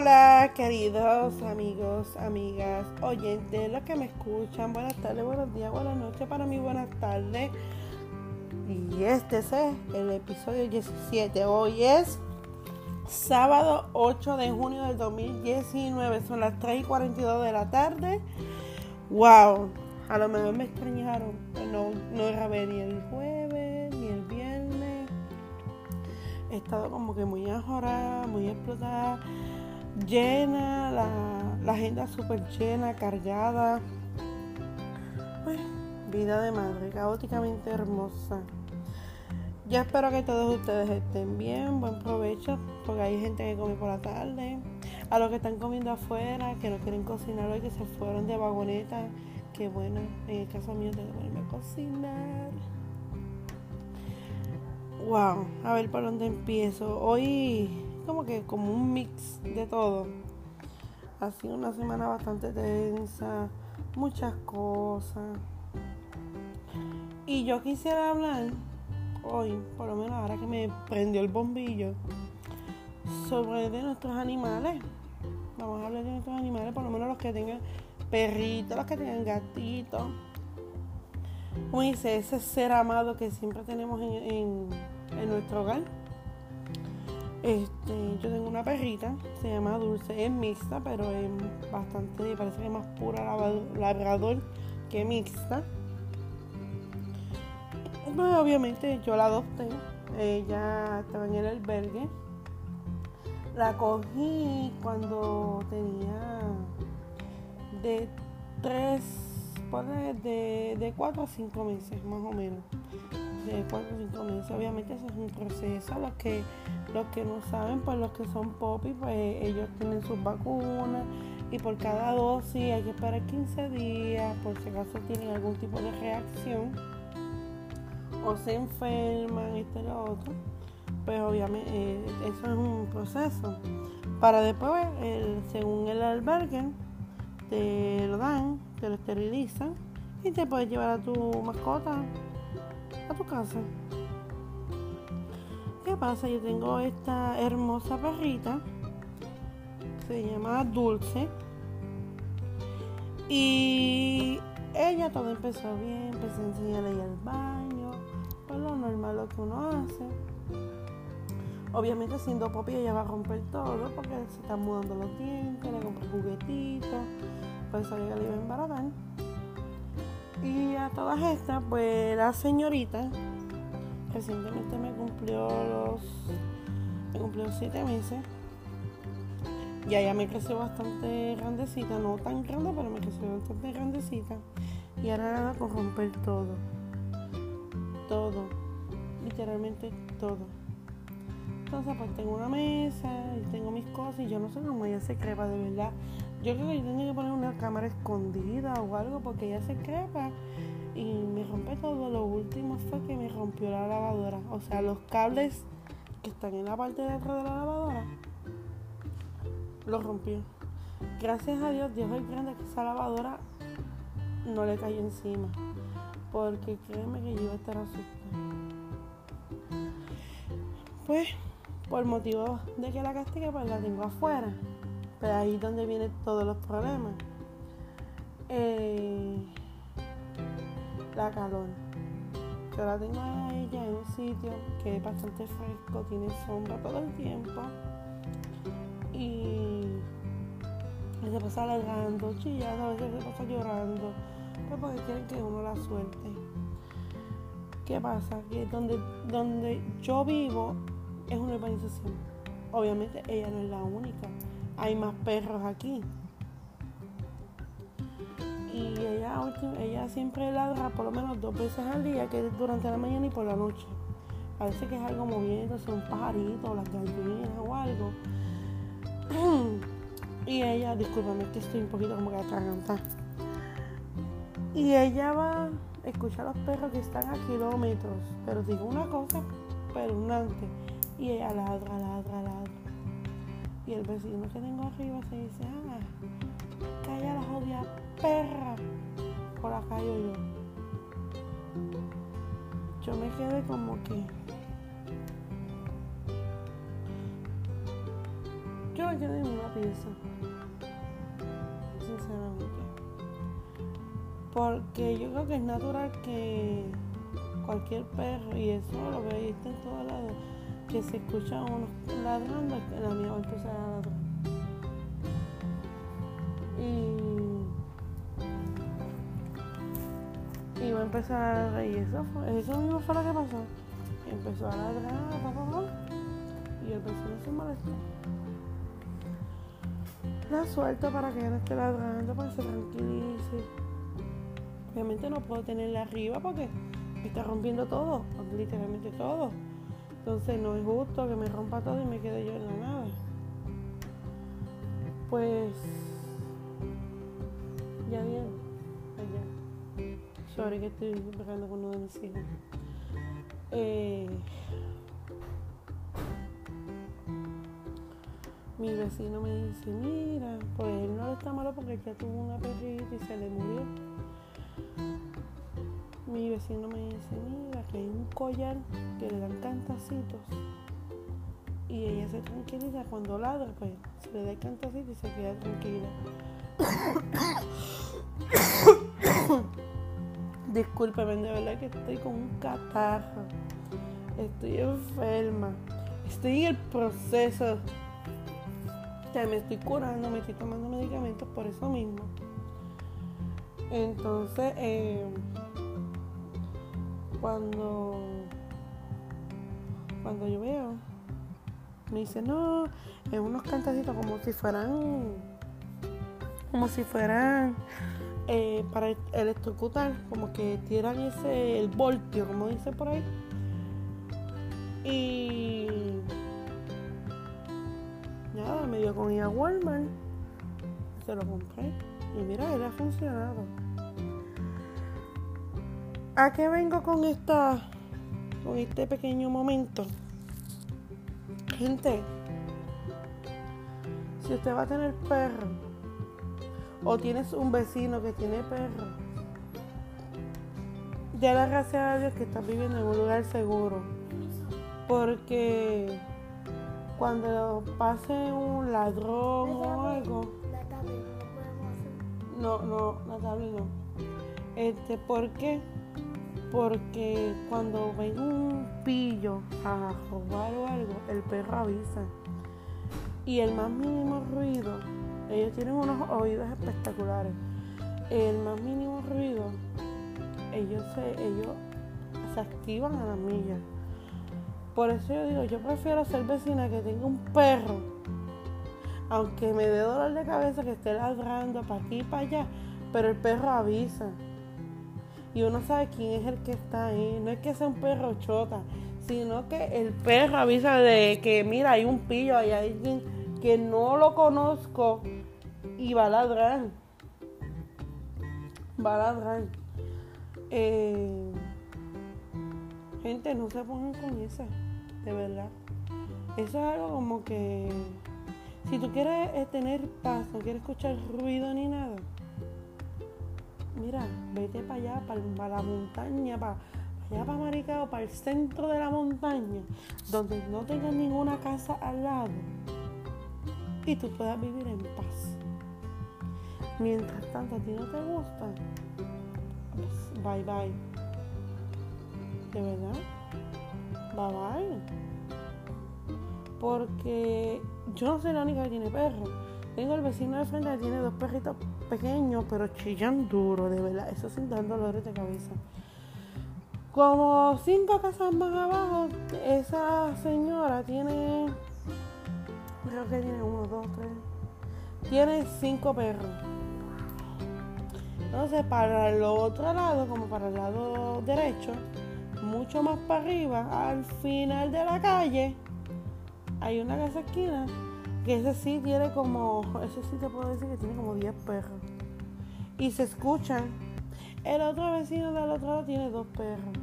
Hola, queridos amigos, amigas, oyentes, los que me escuchan. Buenas tardes, buenos días, buenas noches. Para mí, buenas tardes. Y este es el episodio 17. Hoy es sábado 8 de junio del 2019. Son las 3 y 42 de la tarde. ¡Wow! A lo mejor me extrañaron. No, no grabé ni el jueves ni el viernes. He estado como que muy ajorada, muy explotada llena, la, agenda súper llena, cargada. vida de madre, caóticamente hermosa. Ya espero que todos ustedes estén bien, buen provecho, porque hay gente que come por la tarde. A los que están comiendo afuera, que no quieren cocinar hoy, que se fueron de vagoneta, que bueno, en el caso mío tengo que ponerme a cocinar. Wow, a ver por dónde empiezo. Hoy como que como un mix de todo. Ha sido una semana bastante tensa, muchas cosas. Y yo quisiera hablar hoy, por lo menos ahora que me prendió el bombillo, sobre de nuestros animales. Vamos a hablar de nuestros animales, por lo menos los que tengan perritos, los que tengan gatitos. Como dice, ese ser amado que siempre tenemos en, en nuestro hogar. Este, yo tengo una perrita, se llama Dulce, es mixta, pero es bastante, parece que es más pura labrador que mixta. Pues obviamente yo la adopté, ella estaba en el albergue. La cogí cuando tenía de tres, de, de cuatro a cinco meses más o menos de 4 o 5 meses. Obviamente eso es un proceso. Los que, los que no saben, pues los que son popis, pues ellos tienen sus vacunas y por cada dosis hay que esperar 15 días por si acaso tienen algún tipo de reacción o se enferman, esto y lo otro. Pues obviamente eh, eso es un proceso. Para después, según el albergue, te lo dan, te lo esterilizan y te puedes llevar a tu mascota a tu casa. ¿Qué pasa? Yo tengo esta hermosa perrita. Se llama Dulce. Y ella todo empezó bien. Empecé a enseñarle al baño. Pues lo normal lo que uno hace. Obviamente siendo popi ella va a romper todo porque se están mudando los dientes, le compré juguetitos, pues sabía que le iba a embaratar. Y a todas estas, pues la señorita recientemente me cumplió los. me cumplió siete meses. Y ella me creció bastante grandecita, no tan grande, pero me creció bastante grandecita. Y ahora nada con romper todo. Todo. Literalmente todo. Entonces pues tengo una mesa y tengo mis cosas y yo no sé cómo ella se crepa de verdad. Yo creo que yo tenía que poner una cámara escondida o algo porque ella se crepa y me rompe todo. Lo último fue que me rompió la lavadora. O sea, los cables que están en la parte de atrás de la lavadora los rompió. Gracias a Dios, Dios es grande que esa lavadora no le cayó encima. Porque créeme que yo iba a estar asustada. Pues, por motivo de que la castigue, pues la tengo afuera. Pero ahí es donde vienen todos los problemas. Eh, la calor. Yo la tengo a ella en un sitio que es bastante fresco, tiene sombra todo el tiempo. Y se pasa alargando, chillando, a veces se pasa llorando. Pues porque quieren que uno la suelte. ¿Qué pasa? Que donde, donde yo vivo es una urbanización. Obviamente ella no es la única hay más perros aquí. Y ella, ella siempre ladra por lo menos dos veces al día, que es durante la mañana y por la noche. Parece que es algo moviéndose, un pajarito, las gallinas o algo. y ella, discúlpame que estoy un poquito como que atragantada. Y ella va a escuchar a los perros que están a kilómetros. Pero digo una cosa antes Y ella ladra, ladra, ladra. Y el vecino que tengo arriba se dice, ah, calla la jodida perra. Por la calle yo. Yo me quedé como que. Yo me quedé en una pieza. Sinceramente. Porque yo creo que es natural que cualquier perro, y eso lo veis en todos lados, que se escucha uno ladrando, la mía va a empezar a ladrar. Y, y va a empezar a reír. Eso, fue, eso mismo fue lo que pasó. Empezó a ladrar, papá, y el vecino se molestó. La suelto para que ella no esté ladrando, para que se tranquilice. Obviamente no puedo tenerla arriba porque me está rompiendo todo, literalmente todo. Entonces no es justo que me rompa todo y me quede yo en la nada. Pues ya bien, allá. Sorry que estoy pegando con uno de mis hijos. Eh, mi vecino me dice, mira, pues él no está malo porque ya tuvo una perrita y se le murió. Mi vecino me dice, mira, que hay un collar que le dan cantacitos y ella se tranquiliza cuando ladra, pues se le da el cantacito y se queda tranquila. Discúlpeme, de verdad que estoy con un catarro. Estoy enferma. Estoy en el proceso. O me estoy curando, me estoy tomando medicamentos por eso mismo. Entonces, eh, cuando, cuando yo veo, me dice, no, es unos cantacitos como si fueran, como si fueran eh, para electrocutar, como que tiran ese, el voltio, como dice por ahí. Y nada, me dio con ir a Walmart, se lo compré y mira, él ha funcionado. ¿A qué vengo con esta con este pequeño momento? Gente, si usted va a tener perro o tienes un vecino que tiene perro, ya la gracias a Dios que estás viviendo en un lugar seguro. Porque cuando pase un ladrón o algo. No, no, la tablet no. Este, ¿por qué? Porque cuando ven un pillo a robar o algo, el perro avisa. Y el más mínimo ruido, ellos tienen unos oídos espectaculares. El más mínimo ruido, ellos se, ellos se activan a la milla. Por eso yo digo, yo prefiero ser vecina que tenga un perro, aunque me dé dolor de cabeza que esté ladrando para aquí y para allá, pero el perro avisa y uno sabe quién es el que está ahí. No es que sea un perro chota, sino que el perro avisa de que, mira, hay un pillo, hay alguien que no lo conozco y va a ladrar. Va a ladrar. Eh, gente, no se pongan con esa, de verdad. Eso es algo como que si tú quieres eh, tener paz, no quieres escuchar ruido ni nada, mira, vete para allá, para, la montaña, para, allá para Maricao, para el centro de la montaña, donde no tengas ninguna casa al lado y tú puedas vivir en paz. Mientras tanto, a ti no te gusta, bye bye. ¿De verdad? Bye bye. Porque yo no soy la única que tiene perro. Tengo el vecino de frente que tiene dos perritos pequeños, pero chillan duro, de verdad. Eso sin dar dolores de cabeza. Como cinco casas más abajo, esa señora tiene. Creo que tiene uno, dos, tres. Tiene cinco perros. Entonces, para el otro lado, como para el lado derecho, mucho más para arriba, al final de la calle, hay una casa esquina que ese sí tiene como, ese sí te puedo decir que tiene como 10 perros. Y se escuchan. El otro vecino del otro lado tiene dos perros.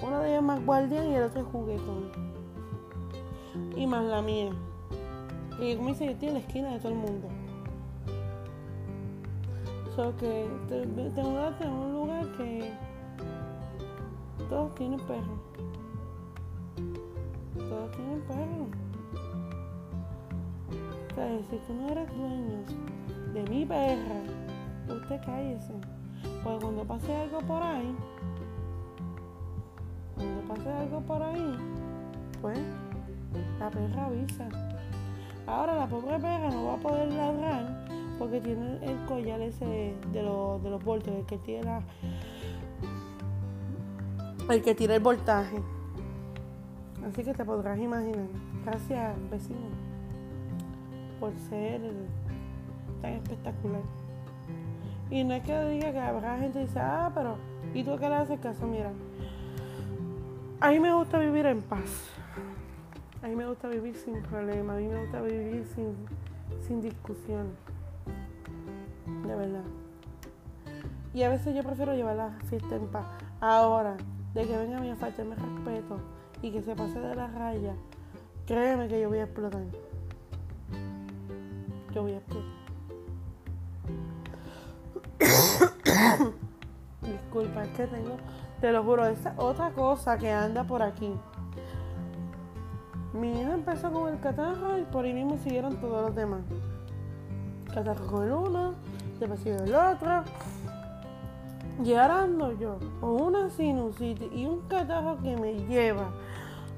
Uno de ellos más guardián y el otro es juguetón. Y más la mía. Y como dice, yo estoy en la esquina de todo el mundo. Solo que te, te mudaste a un lugar que todos tienen perros. Todos tienen perros. Entonces, si tú no eres dueño de mi perra, usted cállese. Pues cuando pase algo por ahí, cuando pase algo por ahí, pues la perra avisa. Ahora la pobre perra no va a poder ladrar porque tiene el collar ese de, los, de los voltios, el que tiene el que tira el voltaje. Así que te podrás imaginar. Gracias, vecino, por ser tan espectacular. Y no es que diga que habrá gente que dice, ah, pero, ¿y tú qué le haces caso? Mira, a mí me gusta vivir en paz. A mí me gusta vivir sin problemas. A mí me gusta vivir sin, sin discusión. De verdad. Y a veces yo prefiero llevar la fiesta en paz. Ahora, de que venga a mí a faltarme respeto y que se pase de la raya, créeme que yo voy a explotar. Voy a. Disculpa, es que tengo, te lo juro, esa otra cosa que anda por aquí. Mi hija empezó con el catarro y por ahí mismo siguieron todos los demás. Catarro con uno, después sigue el otro. Y ahora ando yo con una sinusitis y un catarro que me lleva.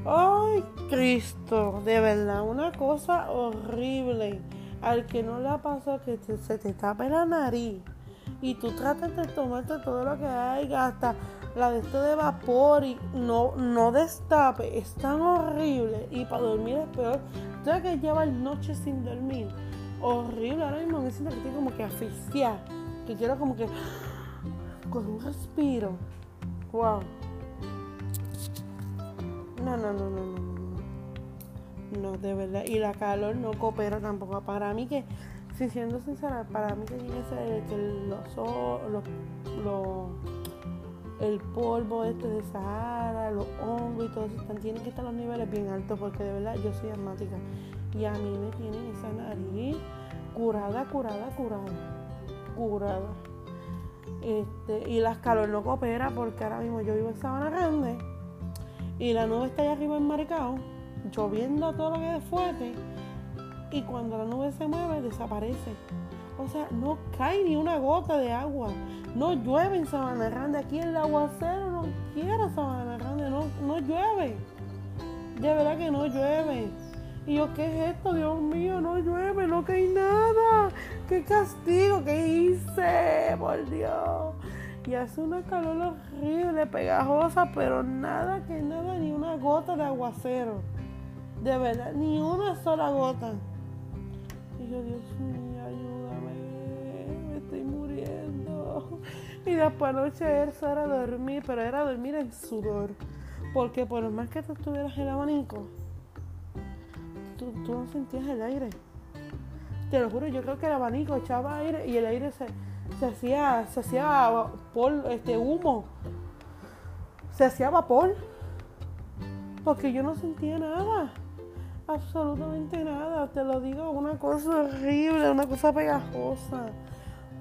¡Ay, Cristo! De verdad, una cosa horrible. Al que no le ha pasado que se te tape la nariz y tú tratas de tomarte todo lo que hay, hasta la de esto de vapor y no, no destape, es tan horrible y para dormir es peor. Tú que llevas noches sin dormir, horrible, ahora mismo me siento que estoy como que asfixiar, que quiero como que con un respiro. Wow. No, no, no, no, no, no. De verdad. Y la calor no coopera tampoco. Para mí que, si siendo sincera, para mí que tiene que ser que los, los, los el polvo este de Sahara, los hongos y todo eso, tienen que estar los niveles bien altos porque de verdad yo soy asmática y a mí me tienen esa nariz curada, curada, curada, curada. Este, y las calor no coopera porque ahora mismo yo vivo en Sabana Grande y la nube está allá arriba en Maricao, lloviendo todo lo que es fuerte y cuando la nube se mueve desaparece. O sea, no cae ni una gota de agua. No llueve en Sabana Grande. Aquí el aguacero no quiere Sabana Grande. No, no llueve. De verdad que no llueve. Y yo, ¿qué es esto? Dios mío, no llueve, no cae nada. ¡Qué castigo que hice! Por Dios. Y hace una calor horrible, pegajosa, pero nada que nada, ni una gota de aguacero. De verdad, ni una sola gota. Y yo, Dios mío, ayúdame, me estoy muriendo. Y después anoche eso era dormir, pero era dormir en sudor. Porque por más que tú estuvieras en el abanico, tú, no sentías el aire. Te lo juro, yo creo que el abanico echaba aire y el aire se, hacía, se hacía este humo, se hacía vapor, porque yo no sentía nada, absolutamente nada, te lo digo, una cosa horrible, una cosa pegajosa,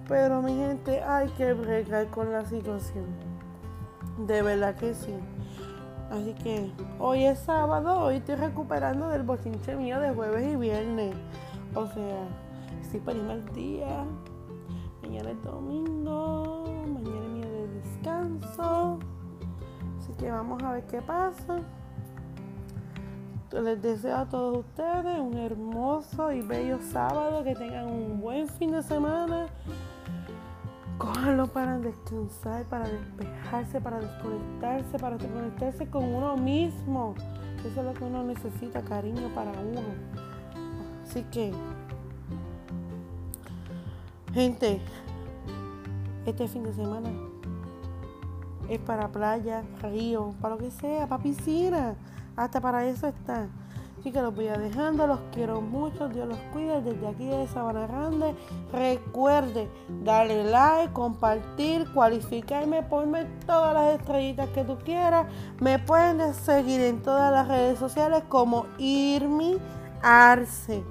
pero mi gente hay que bregar con la situación, de verdad que sí. Así que hoy es sábado, hoy estoy recuperando del bochinche mío de jueves y viernes. O sea, estoy para irme al día. Mañana es domingo, mañana es mío de descanso. Así que vamos a ver qué pasa. Les deseo a todos ustedes un hermoso y bello sábado, que tengan un buen fin de semana Cójanlo para descansar, para despejarse, para desconectarse, para desconectarse con uno mismo. Eso es lo que uno necesita, cariño para uno. Así que, gente, este fin de semana es para playa, río, para lo que sea, para piscina. Hasta para eso está. Así que los voy a dejando, los quiero mucho, Dios los cuide desde aquí de Sabana Grande. Recuerde darle like, compartir, cualificarme, ponme todas las estrellitas que tú quieras. Me pueden seguir en todas las redes sociales como Irmi Arce.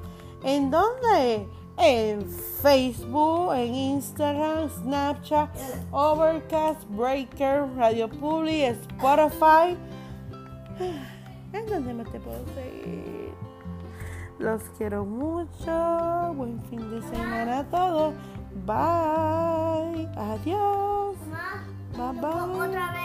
¿En dónde? En Facebook, en Instagram, Snapchat, Overcast, Breaker, Radio Public, Spotify. ¿En dónde más te puedo seguir? Los quiero mucho. Buen fin de semana a todos. Bye. Adiós. Bye bye. otra vez.